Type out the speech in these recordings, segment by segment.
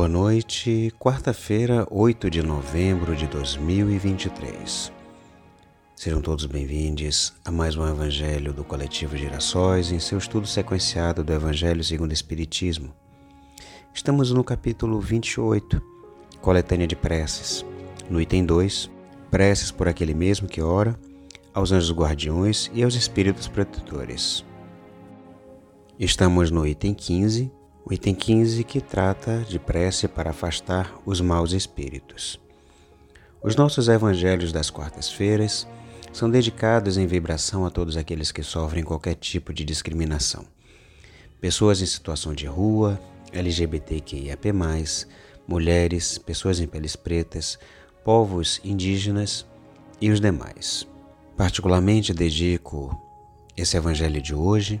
boa noite. Quarta-feira, 8 de novembro de 2023. Sejam todos bem-vindos a mais um Evangelho do Coletivo Girassóis em seu estudo sequenciado do Evangelho segundo o Espiritismo. Estamos no capítulo 28, Coletânea de Preces. No item 2, Preces por aquele mesmo que ora, aos anjos guardiões e aos espíritos protetores. Estamos no item 15, o item 15 que trata de prece para afastar os maus espíritos. Os nossos evangelhos das quartas-feiras são dedicados em vibração a todos aqueles que sofrem qualquer tipo de discriminação. Pessoas em situação de rua, LGBTQIAP+, mulheres, pessoas em peles pretas, povos indígenas e os demais. Particularmente dedico esse evangelho de hoje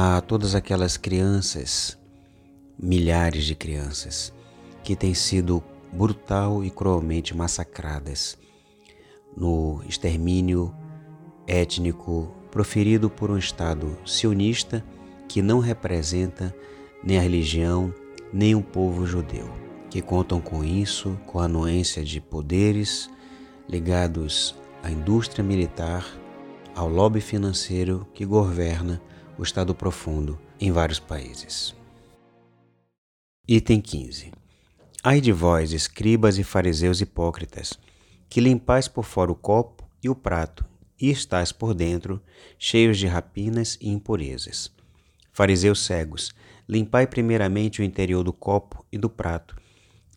a todas aquelas crianças, milhares de crianças, que têm sido brutal e cruelmente massacradas no extermínio étnico proferido por um Estado sionista que não representa nem a religião nem o povo judeu, que contam com isso, com a anuência de poderes ligados à indústria militar, ao lobby financeiro que governa o estado profundo em vários países. Item 15. Ai de vós, escribas e fariseus hipócritas, que limpais por fora o copo e o prato, e estáis por dentro cheios de rapinas e impurezas. Fariseus cegos, limpai primeiramente o interior do copo e do prato,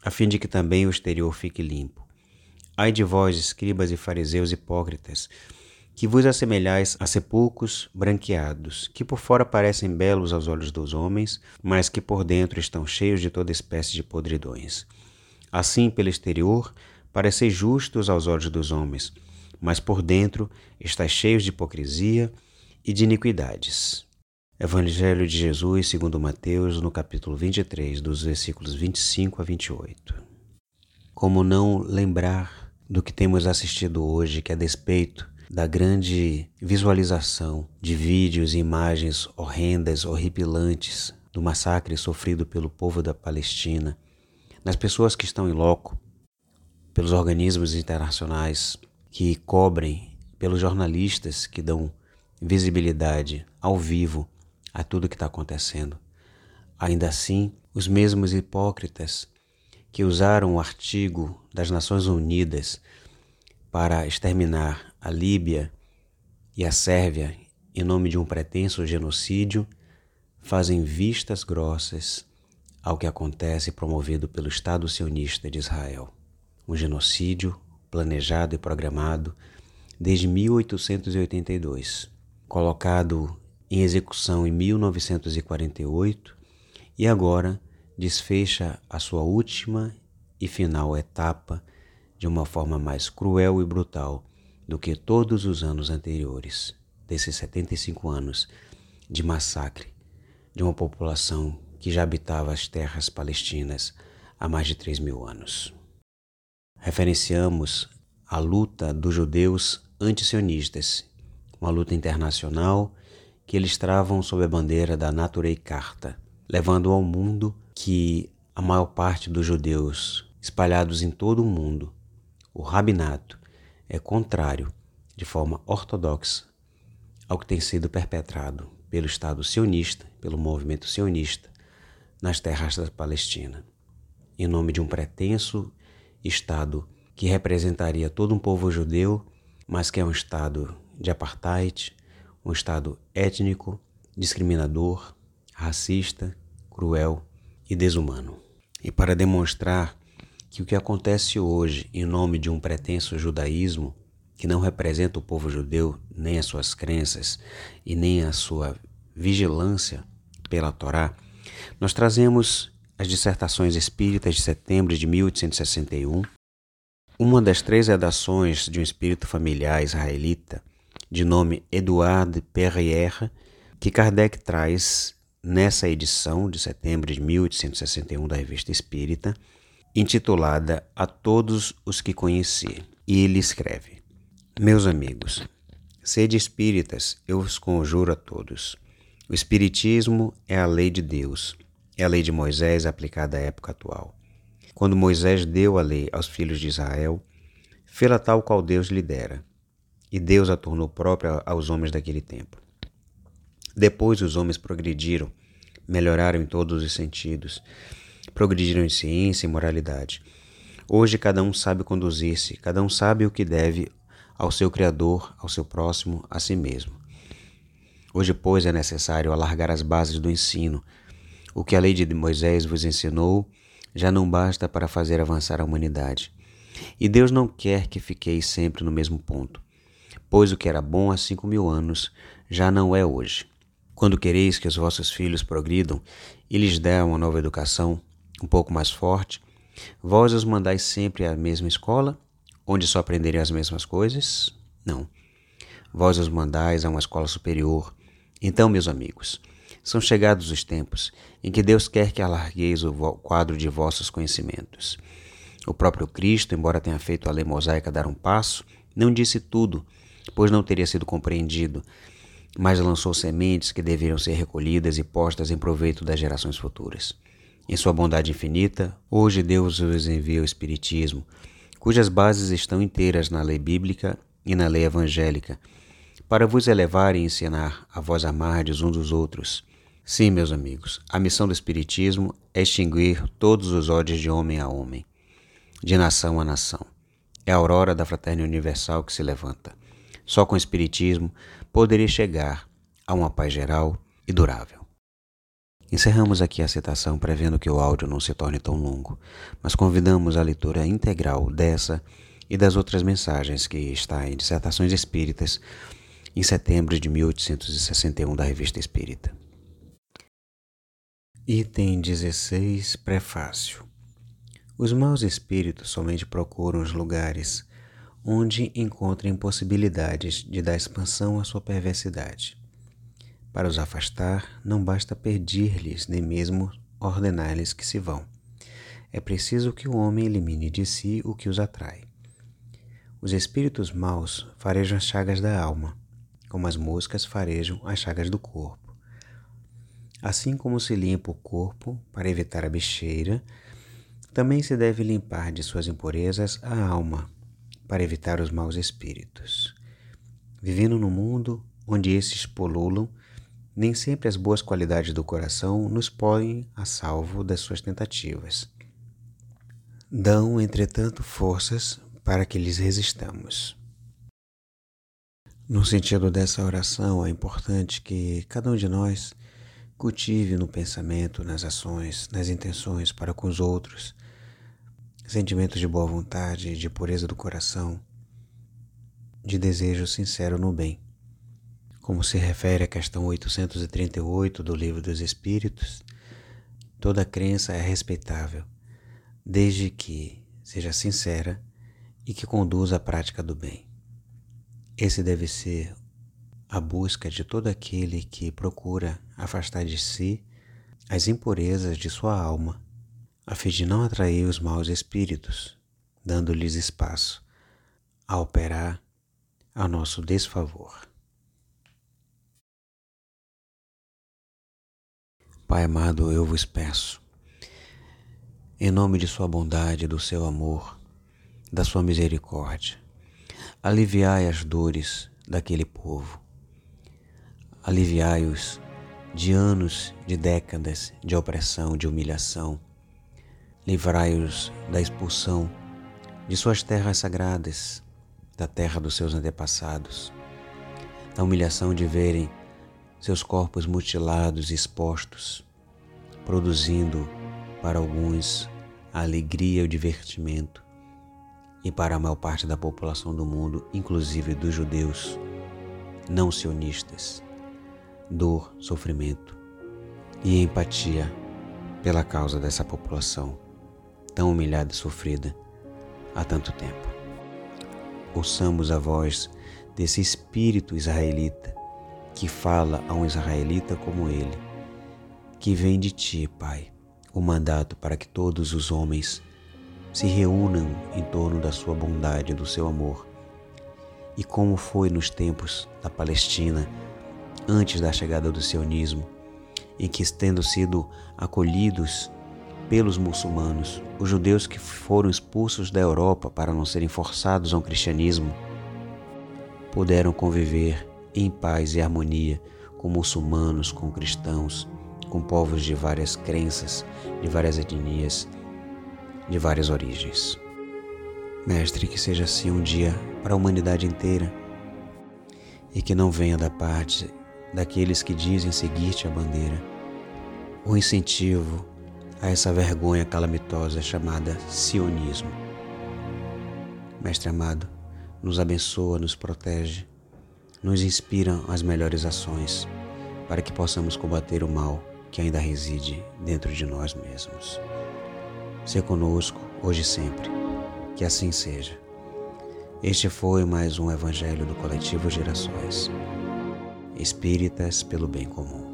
a fim de que também o exterior fique limpo. Ai de vós, escribas e fariseus hipócritas, que vos assemelhais a sepulcros branqueados, que por fora parecem belos aos olhos dos homens, mas que por dentro estão cheios de toda espécie de podridões. Assim, pelo exterior, pareceis justos aos olhos dos homens, mas por dentro estáis cheios de hipocrisia e de iniquidades. Evangelho de Jesus segundo Mateus, no capítulo 23, dos versículos 25 a 28. Como não lembrar do que temos assistido hoje, que a despeito da grande visualização de vídeos e imagens horrendas, horripilantes do massacre sofrido pelo povo da Palestina, nas pessoas que estão em loco, pelos organismos internacionais que cobrem, pelos jornalistas que dão visibilidade ao vivo a tudo que está acontecendo. Ainda assim, os mesmos hipócritas que usaram o artigo das Nações Unidas para exterminar a Líbia e a Sérvia em nome de um pretenso genocídio, fazem vistas grossas ao que acontece promovido pelo Estado sionista de Israel. Um genocídio planejado e programado desde 1882, colocado em execução em 1948 e agora desfecha a sua última e final etapa de uma forma mais cruel e brutal do que todos os anos anteriores, desses 75 anos de massacre de uma população que já habitava as terras palestinas há mais de 3 mil anos. Referenciamos a luta dos judeus antisionistas, uma luta internacional que eles travam sob a bandeira da Naturei Carta, levando ao mundo que a maior parte dos judeus espalhados em todo o mundo o rabinato é contrário, de forma ortodoxa, ao que tem sido perpetrado pelo Estado sionista, pelo movimento sionista, nas terras da Palestina, em nome de um pretenso Estado que representaria todo um povo judeu, mas que é um Estado de apartheid, um Estado étnico, discriminador, racista, cruel e desumano. E para demonstrar que o que acontece hoje em nome de um pretenso judaísmo, que não representa o povo judeu, nem as suas crenças e nem a sua vigilância pela Torá, nós trazemos as dissertações espíritas de setembro de 1861, uma das três redações de um espírito familiar israelita, de nome Edouard Perrier, que Kardec traz nessa edição de setembro de 1861 da Revista Espírita, intitulada A Todos os que Conheci. E ele escreve: Meus amigos, sede espíritas, eu vos conjuro a todos. O Espiritismo é a lei de Deus, é a lei de Moisés aplicada à época atual. Quando Moisés deu a lei aos filhos de Israel, fê-la tal qual Deus lhe dera, e Deus a tornou própria aos homens daquele tempo. Depois os homens progrediram, melhoraram em todos os sentidos, progrediram em ciência e moralidade. Hoje cada um sabe conduzir-se, cada um sabe o que deve ao seu Criador, ao seu próximo, a si mesmo. Hoje, pois, é necessário alargar as bases do ensino. O que a lei de Moisés vos ensinou já não basta para fazer avançar a humanidade. E Deus não quer que fiqueis sempre no mesmo ponto, pois o que era bom há cinco mil anos já não é hoje. Quando quereis que os vossos filhos progridam e lhes der uma nova educação, um pouco mais forte, vós os mandais sempre à mesma escola, onde só aprenderem as mesmas coisas? Não. Vós os mandais a uma escola superior. Então, meus amigos, são chegados os tempos em que Deus quer que alargueis o quadro de vossos conhecimentos. O próprio Cristo, embora tenha feito a lei mosaica dar um passo, não disse tudo, pois não teria sido compreendido, mas lançou sementes que deveriam ser recolhidas e postas em proveito das gerações futuras. Em sua bondade infinita, hoje Deus vos envia o Espiritismo, cujas bases estão inteiras na lei bíblica e na lei evangélica, para vos elevar e ensinar a vós amardes uns dos outros. Sim, meus amigos, a missão do Espiritismo é extinguir todos os ódios de homem a homem, de nação a nação. É a aurora da fraternidade universal que se levanta. Só com o Espiritismo poderia chegar a uma paz geral e durável. Encerramos aqui a citação prevendo que o áudio não se torne tão longo, mas convidamos a leitura integral dessa e das outras mensagens que está em Dissertações Espíritas em setembro de 1861 da Revista Espírita. Item 16 Prefácio Os maus espíritos somente procuram os lugares onde encontrem possibilidades de dar expansão à sua perversidade. Para os afastar, não basta pedir-lhes, nem mesmo ordenar-lhes que se vão. É preciso que o homem elimine de si o que os atrai. Os espíritos maus farejam as chagas da alma, como as moscas farejam as chagas do corpo. Assim como se limpa o corpo para evitar a bicheira, também se deve limpar de suas impurezas a alma, para evitar os maus espíritos. Vivendo no mundo onde esses polulam, nem sempre as boas qualidades do coração nos põem a salvo das suas tentativas. Dão, entretanto, forças para que lhes resistamos. No sentido dessa oração, é importante que cada um de nós cultive no pensamento, nas ações, nas intenções para com os outros, sentimentos de boa vontade, de pureza do coração, de desejo sincero no bem. Como se refere à questão 838 do Livro dos Espíritos, toda crença é respeitável, desde que seja sincera e que conduza à prática do bem. Esse deve ser a busca de todo aquele que procura afastar de si as impurezas de sua alma, a fim de não atrair os maus espíritos, dando-lhes espaço a operar a nosso desfavor. Pai amado, eu vos peço, em nome de Sua bondade, do seu amor, da Sua misericórdia, aliviai as dores daquele povo, aliviai-os de anos, de décadas de opressão, de humilhação, livrai-os da expulsão de suas terras sagradas, da terra dos seus antepassados, da humilhação de verem seus corpos mutilados e expostos, produzindo para alguns a alegria e o divertimento, e para a maior parte da população do mundo, inclusive dos judeus, não sionistas, dor, sofrimento e empatia pela causa dessa população tão humilhada e sofrida há tanto tempo. Ouçamos a voz desse espírito israelita que fala a um israelita como ele, que vem de ti, Pai, o mandato para que todos os homens se reúnam em torno da sua bondade e do seu amor. E como foi nos tempos da Palestina, antes da chegada do sionismo, em que, tendo sido acolhidos pelos muçulmanos, os judeus que foram expulsos da Europa para não serem forçados ao cristianismo, puderam conviver em paz e harmonia com muçulmanos, com cristãos, com povos de várias crenças, de várias etnias, de várias origens. Mestre, que seja assim um dia para a humanidade inteira e que não venha da parte daqueles que dizem seguir-te a bandeira o incentivo a essa vergonha calamitosa chamada sionismo. Mestre amado, nos abençoa, nos protege, nos inspira as melhores ações para que possamos combater o mal que ainda reside dentro de nós mesmos. Se conosco, hoje e sempre. Que assim seja. Este foi mais um Evangelho do Coletivo Gerações. Espíritas pelo Bem Comum.